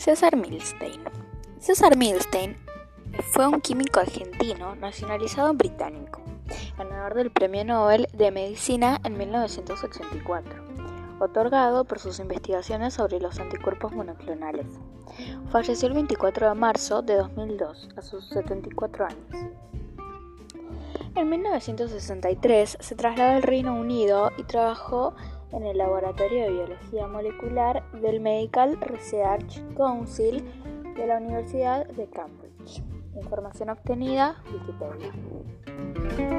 César Milstein. César Milstein fue un químico argentino nacionalizado británico, ganador del Premio Nobel de Medicina en 1984, otorgado por sus investigaciones sobre los anticuerpos monoclonales. Falleció el 24 de marzo de 2002, a sus 74 años. En 1963 se trasladó al Reino Unido y trabajó en el Laboratorio de Biología Molecular del Medical Research Council de la Universidad de Cambridge. Información obtenida, Wikipedia.